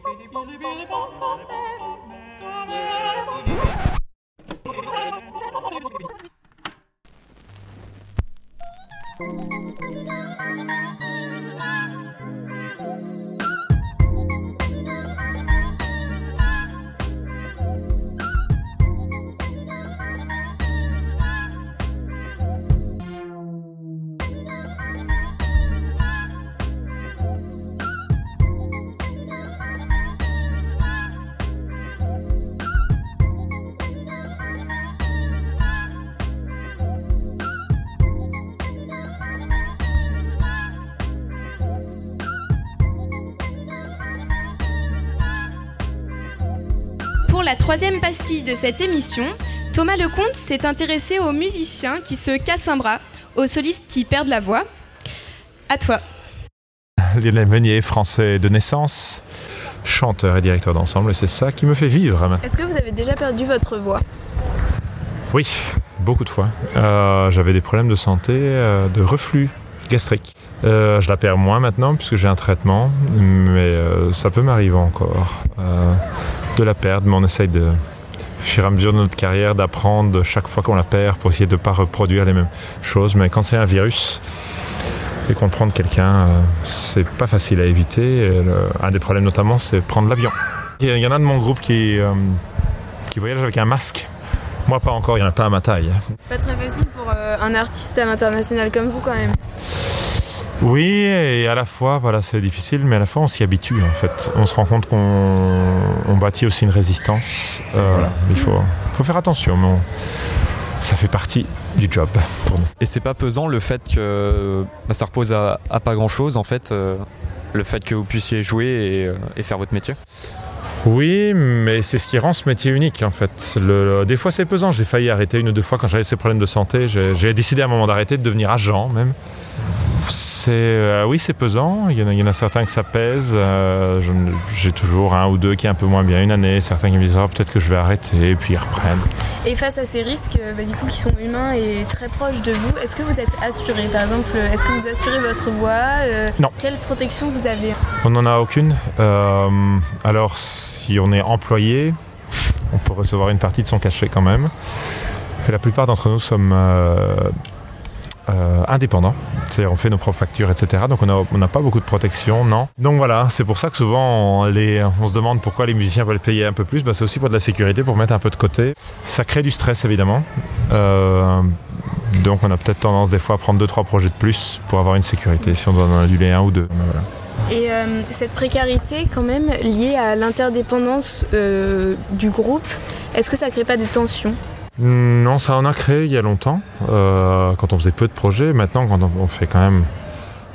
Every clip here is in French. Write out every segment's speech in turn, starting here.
Pour la troisième pastille de cette émission, Thomas Lecomte s'est intéressé aux musiciens qui se cassent un bras, aux solistes qui perdent la voix. À toi. Lionel Meunier, français de naissance, chanteur et directeur d'ensemble, c'est ça qui me fait vivre. Est-ce que vous avez déjà perdu votre voix? Oui, beaucoup de fois. Euh, J'avais des problèmes de santé, euh, de reflux gastrique. Euh, je la perds moins maintenant puisque j'ai un traitement, mais euh, ça peut m'arriver encore euh, de la perdre, mais on essaye de, au fur et à mesure de notre carrière, d'apprendre chaque fois qu'on la perd pour essayer de ne pas reproduire les mêmes choses. Mais quand c'est un virus et qu'on prend quelqu'un, euh, c'est pas facile à éviter. Un des problèmes notamment, c'est prendre l'avion. Il y- il y en a de mon groupe qui, euh, qui voyage avec un masque. Moi, pas encore, il n'y en a pas à ma taille. Pas très facile pour euh, un artiste à l'international comme vous quand même. Oui, et à la fois, voilà, c'est difficile, mais à la fois, on s'y habitue, en fait. On se rend compte qu'on on bâtit aussi une résistance. Euh, voilà, il faut, faut faire attention, mais on- ça fait partie du job pour nous. Et c'est pas pesant le fait que bah, ça repose à, à pas grand chose en fait, euh, le fait que vous puissiez jouer et, euh, et faire votre métier? Oui, mais c'est ce qui rend ce métier unique, en fait. Le, le- des fois, c'est pesant. J'ai failli arrêter une ou deux fois quand j'avais ces problèmes de santé. J'ai décidé à un moment d'arrêter, de devenir agent, même. C'est, euh, oui, c'est pesant. Il y, en a, il y en a certains que ça pèse. Euh, J'ai toujours un ou deux qui est un peu moins bien une année. Certains qui me disent oh, peut-être que je vais arrêter, et puis ils reprennent. Et face à ces risques, euh, bah, du coup, qui sont humains et très proches de vous, est-ce que vous êtes assuré Par exemple, est-ce que vous assurez votre voix Euh, Non. Quelle protection vous avez? On n'en a aucune. Alors, si on est employé, on peut recevoir une partie de son cachet quand même. Et la plupart d'entre nous sommes euh, indépendants. C'est-à-dire, on fait nos propres factures, etc. Donc, on n'a pas beaucoup de protection, non. Donc voilà, c'est pour ça que souvent, on, se demande pourquoi les musiciens veulent payer un peu plus. Bah, c'est aussi pour de la sécurité, pour mettre un peu de côté. Ça crée du stress, évidemment. Euh, donc, on a peut-être tendance des fois à prendre deux, trois projets de plus pour avoir une sécurité, si on doit en annuler un ou deux. Et euh, cette précarité, quand même, liée à l'interdépendance euh, du groupe, est-ce que ça crée pas des tensions? Non, ça en a créé il y a longtemps, euh, quand on faisait peu de projets. Maintenant, quand on fait quand même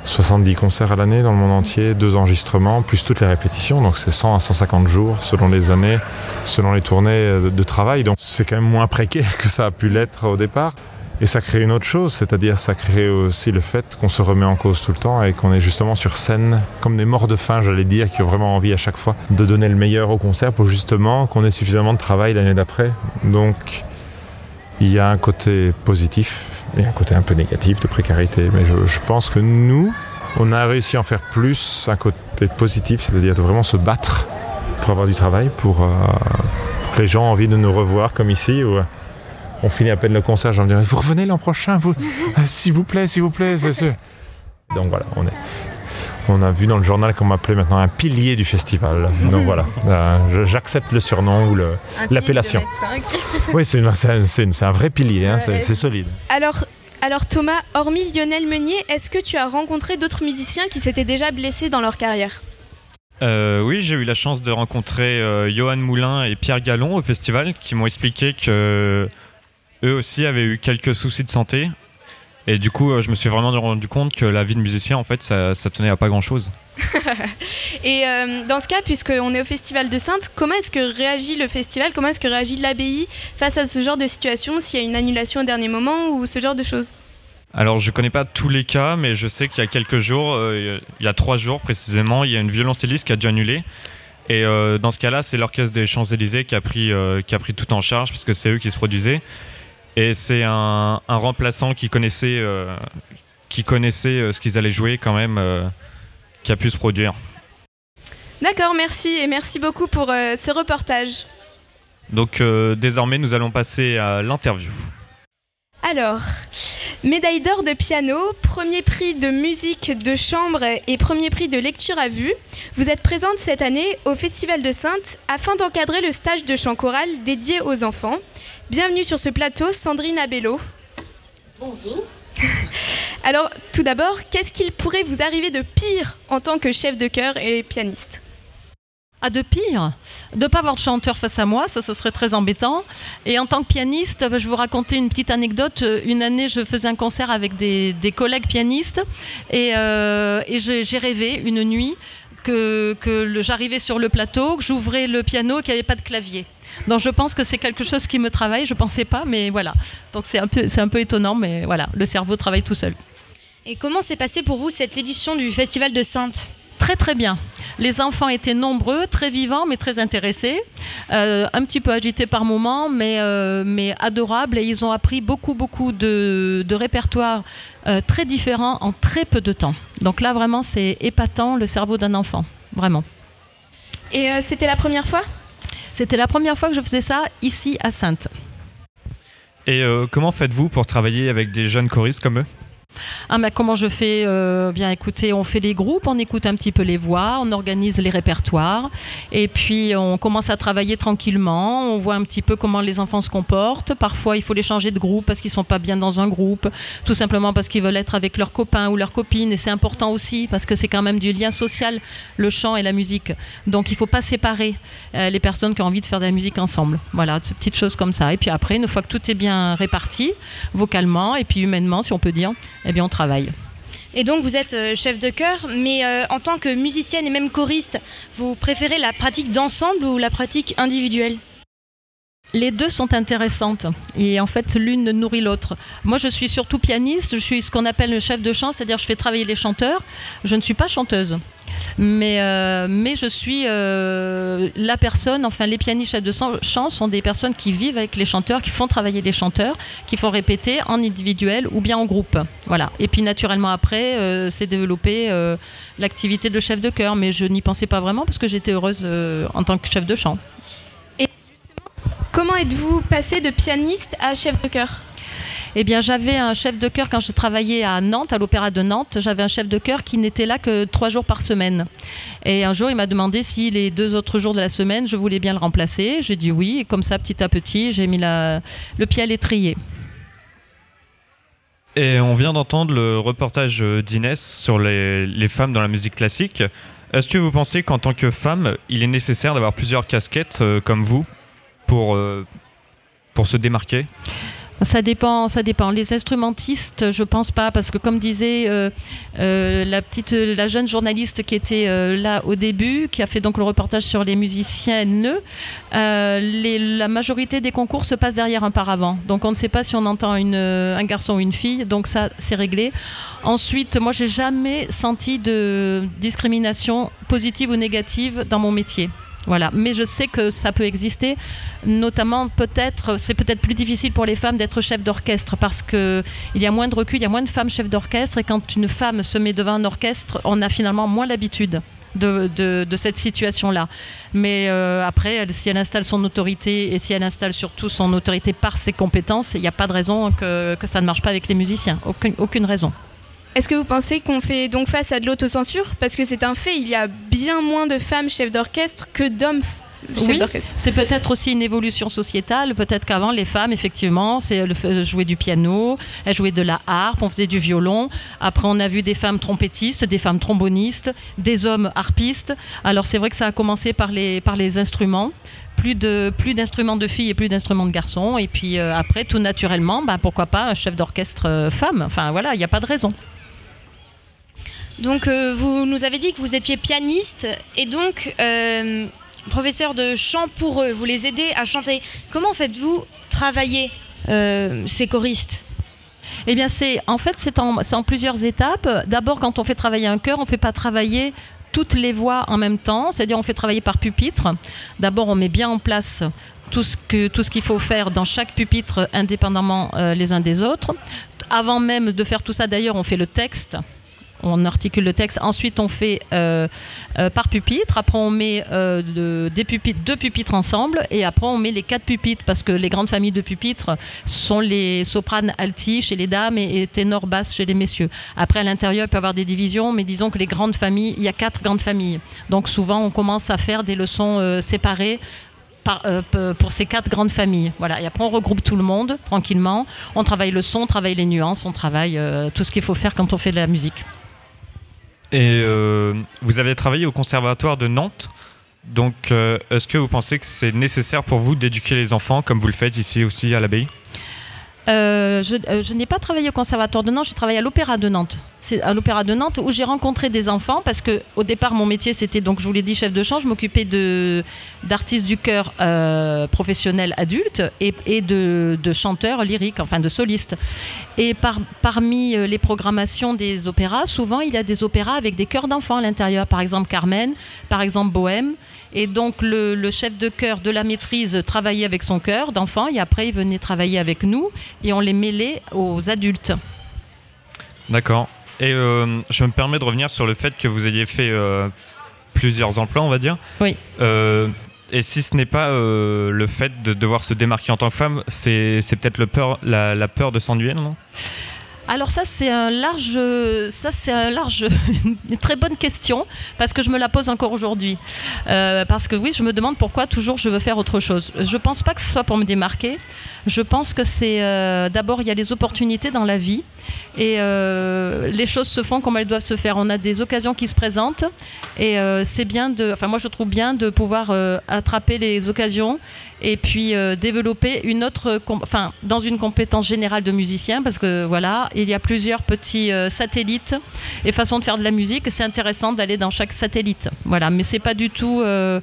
70 concerts à l'année dans le monde entier, deux enregistrements, plus toutes les répétitions, donc c'est 100 à 150 jours selon les années, selon les tournées de, de travail. Donc c'est quand même moins précaire que ça a pu l'être au départ. Et ça crée une autre chose, c'est-à-dire ça crée aussi le fait qu'on se remet en cause tout le temps et qu'on est justement sur scène comme des morts de faim, j'allais dire, qui ont vraiment envie à chaque fois de donner le meilleur au concert pour justement qu'on ait suffisamment de travail l'année d'après. Donc il y a un côté positif et un côté un peu négatif de précarité. Mais je, pense que nous, on a réussi à en faire plus un côté positif, c'est-à-dire de vraiment se battre pour avoir du travail, pour, euh, que les gens aient envie de nous revoir comme ici. Où, euh, on finit à peine le concert, j'en dirais, vous revenez l'an prochain, Euh, s'il vous plaît, s'il vous plaît, monsieur. Donc voilà, on est. On a vu dans le journal qu'on m'appelait maintenant un pilier du festival. Donc voilà, euh, j'accepte le surnom ou L'appellation. oui, c'est un, vrai pilier, hein, c'est Ouais. c'est solide. Alors, alors Thomas, hormis Lionel Meunier, est-ce que tu as rencontré d'autres musiciens qui s'étaient déjà blessés dans leur carrière? Euh, oui, j'ai eu la chance de rencontrer euh, Johan Moulin et Pierre Gallon au festival qui m'ont expliqué que eux aussi avaient eu quelques soucis de santé. Et du coup, euh, je me suis vraiment rendu compte que la vie de musicien, en fait, ça, ça tenait à pas grand-chose. Et euh, dans ce cas, puisqu'on est au Festival de Sainte, comment est-ce que réagit le festival? Comment est-ce que réagit l'abbaye face à ce genre de situation S'il y a une annulation au dernier moment ou ce genre de choses? Alors, je connais pas tous les cas, mais je sais qu'il y a quelques jours, euh, il y a trois jours précisément, il y a une violoncelliste qui a dû annuler. Et euh, dans ce cas-là, c'est l'orchestre des Champs-Élysées qui, a pris, qui a pris tout en charge, puisque c'est eux qui se produisaient. Et c'est un, un remplaçant qui connaissait, euh, qui connaissait euh, ce qu'ils allaient jouer quand même, euh, qui a pu se produire. D'accord, merci et merci beaucoup pour euh, ce reportage. Donc désormais, nous allons passer à l'interview. Alors, médaille d'or de piano, premier prix de musique de chambre et premier prix de lecture à vue, vous êtes présente cette année au Festival de Sainte afin d'encadrer le stage de chant choral dédié aux enfants. Bienvenue sur ce plateau, Sandrine Abello. Bonjour. Alors, tout d'abord, qu'est-ce qu'il pourrait vous arriver de pire en tant que chef de chœur et pianiste? Ah, de pire? De ne pas avoir de chanteur face à moi, ça, ce serait très embêtant. Et en tant que pianiste, bah, je vais vous raconter une petite anecdote. Une année, je faisais un concert avec des, des collègues pianistes et, euh, et j'ai rêvé une nuit que, que j'arrivais sur le plateau, que j'ouvrais le piano, qu'il n'y avait pas de clavier. Donc je pense que c'est quelque chose qui me travaille, je ne pensais pas, mais voilà. Donc c'est un, peu- c'est un peu étonnant, mais voilà, le cerveau travaille tout seul. Et comment s'est passée pour vous cette édition du Festival de Sainte Très très bien. Les enfants étaient nombreux, très vivants, mais très intéressés. Euh, un petit peu agités par moments, mais, euh, mais adorables. Et ils ont appris beaucoup beaucoup de, de répertoires euh, très différents en très peu de temps. Donc là vraiment c'est épatant le cerveau d'un enfant, vraiment. Et c'était la première fois? C'était la première fois que je faisais ça ici à Sainte. Et euh, comment faites-vous pour travailler avec des jeunes choristes comme eux? Ah comment je fais Euh, écoutez, on fait les groupes, on écoute un petit peu les voix, on organise les répertoires et puis on commence à travailler tranquillement, on voit un petit peu comment les enfants se comportent. Parfois il faut les changer de groupe parce qu'ils sont pas bien dans un groupe, tout simplement parce qu'ils veulent être avec leurs copains ou leurs copines et c'est important aussi parce que c'est quand même du lien social, le chant et la musique. Donc il faut pas séparer euh, les personnes qui ont envie de faire de la musique ensemble. Voilà, ces petites choses comme ça. Et puis après, une fois que tout est bien réparti, vocalement et puis humainement si on peut dire, eh bien on travaille. Et donc vous êtes euh, chef de chœur, mais euh, en tant que musicienne et même choriste, vous préférez la pratique d'ensemble ou la pratique individuelle? Les deux sont intéressantes et en fait l'une nourrit l'autre. Moi je suis surtout pianiste, je suis ce qu'on appelle le chef de chant, c'est-à-dire je fais travailler les chanteurs. Je ne suis pas chanteuse, mais, euh, mais je suis euh, la personne, enfin les pianistes chefs de chant sont des personnes qui vivent avec les chanteurs, qui font travailler les chanteurs, qui font répéter en individuel ou bien en groupe. Voilà. Et puis naturellement après, euh, c'est développé euh, l'activité de chef de chœur, mais je n'y pensais pas vraiment parce que j'étais heureuse en tant que chef de chant. Comment êtes-vous passé de pianiste à chef de chœur? Eh bien, j'avais un chef de chœur quand je travaillais à Nantes, à l'Opéra de Nantes. J'avais un chef de chœur qui n'était là que trois jours par semaine. Et un jour, il m'a demandé si les deux autres jours de la semaine, je voulais bien le remplacer. J'ai dit oui. Et comme ça, petit à petit, j'ai mis le pied à l'étrier. Et on vient d'entendre le reportage d'Inès sur les, femmes dans la musique classique. Est-ce que vous pensez qu'en tant que femme, il est nécessaire d'avoir plusieurs casquettes euh, comme vous pour, euh, pour se démarquer? Ça dépend, ça dépend. Les instrumentistes, je pense pas, parce que comme disait euh, euh, la petite, la jeune journaliste qui était euh, là au début, qui a fait donc le reportage sur les musiciennes, euh, les- la majorité des concours se passent derrière un paravent. Donc on ne sait pas si on entend un garçon ou une fille, donc ça c'est réglé. Ensuite, moi j'ai jamais senti de discrimination positive ou négative dans mon métier. Voilà, mais je sais que ça peut exister, notamment peut-être, c'est peut-être plus difficile pour les femmes d'être chef d'orchestre parce que il y a moins de recul, il y a moins de femmes chefs d'orchestre et quand une femme se met devant un orchestre, on a finalement moins l'habitude. De, cette situation-là. Mais euh, après, elle- si elle installe son autorité et si elle installe surtout son autorité par ses compétences, il n'y a pas de raison que, ça ne marche pas avec les musiciens. Aucune raison. Est-ce que vous pensez qu'on fait donc face à de l'autocensure Parce que c'est un fait, il y a bien moins de femmes chefs d'orchestre que d'hommes Oui. d'orchestre. C'est peut-être aussi une évolution sociétale. Peut-être qu'avant, les femmes, effectivement, elles jouer du piano, elles jouaient de la harpe, on faisait du violon. Après, on a vu des femmes trompettistes, des femmes trombonistes, des hommes harpistes. Alors, c'est vrai que ça a commencé par les, par les instruments. Plus de plus d'instruments de filles et plus d'instruments de garçons. Et puis euh, après, tout naturellement, bah, pourquoi pas un chef d'orchestre euh, femme Enfin voilà, il n'y a pas de raison. Donc euh, vous nous avez dit que vous étiez pianiste et donc euh, professeur de chant pour eux. Vous les aidez à chanter. Comment faites-vous travailler euh, ces choristes? Eh bien, c'est en fait c'est en, plusieurs étapes. D'abord, quand on fait travailler un chœur, on ne fait pas travailler toutes les voix en même temps, c'est-à-dire on fait travailler par pupitre. D'abord, on met bien en place tout ce qu'il faut faire dans chaque pupitre indépendamment les uns des autres. Avant même de faire tout ça, d'ailleurs, on fait le texte on articule le texte. Ensuite, on fait par pupitre. Après, on met pupitres, deux pupitres ensemble. Et après, on met les quatre pupitres parce que les grandes familles de pupitres sont les sopranes alti chez les dames et, et ténors basses chez les messieurs. Après, à l'intérieur, il peut y avoir des divisions, mais disons que les grandes familles, il y a quatre grandes familles. Donc souvent, on commence à faire des leçons séparées euh, pour ces quatre grandes familles. Voilà. Et après, on regroupe tout le monde tranquillement. On travaille le son, on travaille les nuances, on travaille euh, tout ce qu'il faut faire quand on fait de la musique. Et euh, vous avez travaillé au conservatoire de Nantes. Donc, est-ce que vous pensez que c'est nécessaire pour vous d'éduquer les enfants comme vous le faites ici aussi à l'abbaye? Je n'ai pas travaillé au conservatoire de Nantes, j'ai travaillé à l'opéra de Nantes à l'Opéra de Nantes où j'ai rencontré des enfants parce que au départ mon métier c'était donc je vous l'ai dit chef de chant, je m'occupais d'artistes du chœur euh, professionnels adultes et, et de, de, chanteurs lyriques, enfin de solistes. Et par, parmi euh, les programmations des opéras, souvent il y a des opéras avec des chœurs d'enfants à l'intérieur, par exemple Carmen, par exemple Bohème. Et donc le, le chef de chœur de la maîtrise travaillait avec son chœur d'enfants et après il venait travailler avec nous et on les mêlait aux adultes. D'accord. Et euh, je me permets de revenir sur le fait que vous ayez fait euh, plusieurs emplois, on va dire. Oui. Euh, et si ce n'est pas le fait de devoir se démarquer en tant que femme, c'est peut-être peur, la, la peur de s'ennuyer, non? Alors ça c'est un large, ça c'est un large, une très bonne question parce que je me la pose encore aujourd'hui. Euh, parce que oui, je me demande pourquoi toujours je veux faire autre chose. Je pense pas que ce soit pour me démarquer. Je pense que c'est euh, d'abord il y a les opportunités dans la vie et euh, les choses se font comme elles doivent se faire. On a des occasions qui se présentent et c'est bien de, enfin moi je trouve bien de pouvoir attraper les occasions et puis développer une autre, enfin dans une compétence générale de musicien parce que voilà il y a plusieurs petits euh, satellites et façons de faire de la musique. C'est intéressant d'aller dans chaque satellite. Voilà, mais c'est pas du tout. Euh,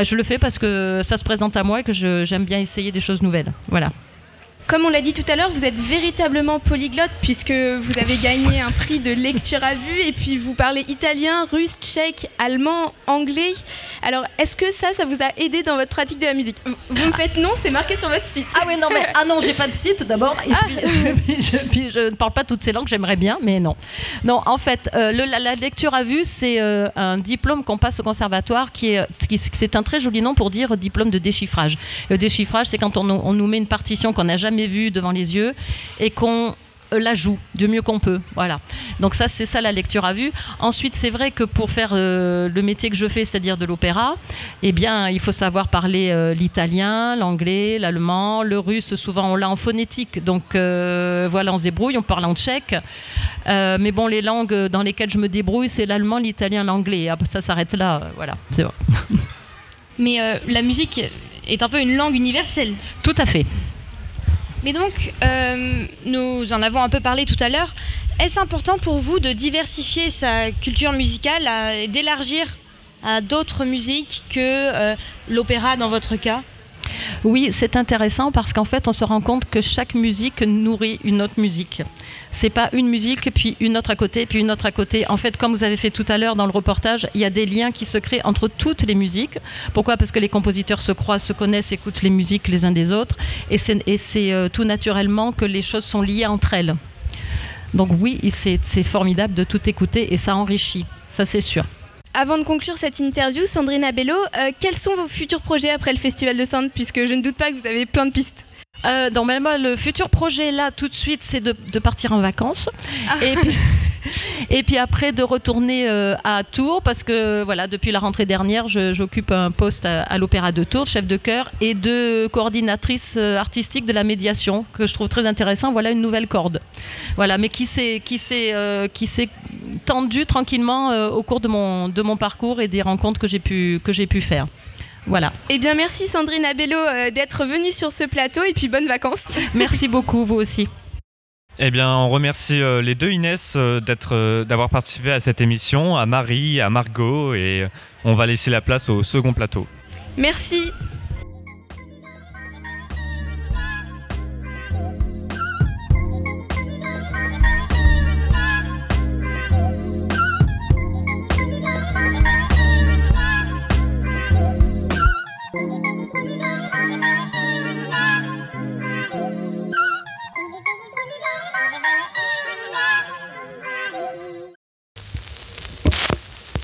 je le fais parce que ça se présente à moi et que j'aime bien essayer des choses nouvelles. Voilà. Comme on l'a dit tout à l'heure, vous êtes véritablement polyglotte puisque vous avez gagné un prix de lecture à vue et puis vous parlez italien, russe, tchèque, allemand, anglais. Alors, est-ce que ça, ça vous a aidé dans votre pratique de la musique Vous me faites non, c'est marqué sur votre site. Ah oui, non, mais ah non, j'ai pas de site d'abord. Et ah. puis, je, ne parle pas toutes ces langues, j'aimerais bien, mais non. Non, en fait, euh, la, lecture à vue, c'est euh, un diplôme qu'on passe au conservatoire qui est, c'est un très joli nom pour dire diplôme de déchiffrage. Le déchiffrage, c'est quand on, on nous met une partition qu'on n'a jamais vu devant les yeux et qu'on euh, la joue du mieux qu'on peut. Voilà. Donc ça, c'est ça la lecture à vue. Ensuite, c'est vrai que pour faire euh, le métier que je fais, c'est-à-dire de l'opéra, eh bien, il faut savoir parler euh, l'italien, l'anglais, l'allemand, le russe. Souvent, on l'a en phonétique. Donc voilà, on se débrouille. On parle en tchèque. mais bon, les langues dans lesquelles je me débrouille, c'est l'allemand, l'italien, l'anglais. Ah, ça s'arrête là. voilà. C'est bon. mais la musique est un peu une langue universelle. Tout à fait. Mais donc, euh, nous en avons un peu parlé tout à l'heure. Est-ce important pour vous de diversifier sa culture musicale et d'élargir à d'autres musiques que euh, l'opéra dans votre cas? Oui, c'est intéressant parce qu'en fait, on se rend compte que chaque musique nourrit une autre musique. C'est pas une musique, puis une autre à côté, puis une autre à côté. En fait, comme vous avez fait tout à l'heure dans le reportage, il y a des liens qui se créent entre toutes les musiques. Pourquoi? Parce que les compositeurs se croisent, se connaissent, écoutent les musiques les uns des autres. Et c'est euh, tout naturellement que les choses sont liées entre elles. Donc oui, c'est formidable de tout écouter et ça enrichit. Ça, c'est sûr. Avant de conclure cette interview, Sandrine Abello, euh, quels sont vos futurs projets après le Festival de Sainte Puisque je ne doute pas que vous avez plein de pistes. Euh, le futur projet là, tout de suite, c'est de, partir en vacances. Ah. Et, puis, et, puis, après, de retourner euh, à Tours, parce que voilà, depuis la rentrée dernière, j'occupe un poste à, l'Opéra de Tours, chef de chœur, et de coordinatrice artistique de la médiation, que je trouve très intéressant. Voilà une nouvelle corde. Voilà, mais qui s'est qui qui s'est tendu tranquillement euh, au cours de mon, de mon parcours et des rencontres que j'ai pu, que j'ai pu faire. Voilà. Eh bien, merci Sandrine Abello euh, d'être venue sur ce plateau et puis bonnes vacances. Merci beaucoup, vous aussi. Eh bien, on remercie euh, les deux Inès d'être, d'avoir participé à cette émission, à Marie, à Margot, et on va laisser la place au second plateau. Merci.